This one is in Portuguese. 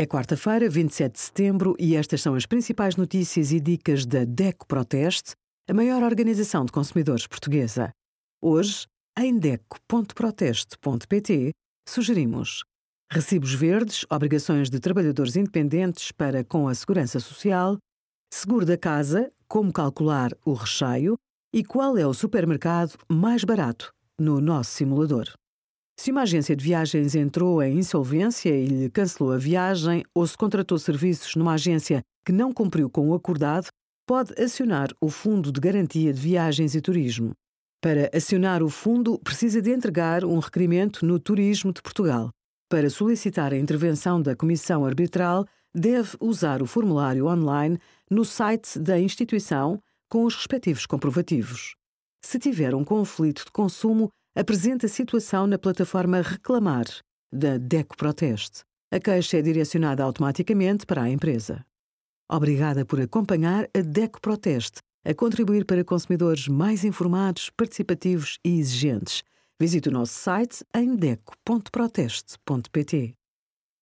É quarta-feira, 27 de setembro, e estas são as principais notícias e dicas da DECO Proteste, a maior organização de consumidores portuguesa. Hoje, em DECO.proteste.pt, sugerimos recibos verdes, obrigações de trabalhadores independentes para com a segurança social, seguro da casa, como calcular o recheio e qual é o supermercado mais barato no nosso simulador. Se uma agência de viagens entrou em insolvência e lhe cancelou a viagem ou se contratou serviços numa agência que não cumpriu com o acordado, pode acionar o Fundo de Garantia de Viagens e Turismo. Para acionar o fundo, precisa de entregar um requerimento no Turismo de Portugal. Para solicitar a intervenção da Comissão Arbitral, deve usar o formulário online no site da instituição com os respectivos comprovativos. Se tiver um conflito de consumo, apresenta a situação na plataforma Reclamar da DECO Proteste. A queixa é direcionada automaticamente para a empresa. Obrigada por acompanhar a DECO Proteste, a contribuir para consumidores mais informados, participativos e exigentes. Visite o nosso site em deco.proteste.pt.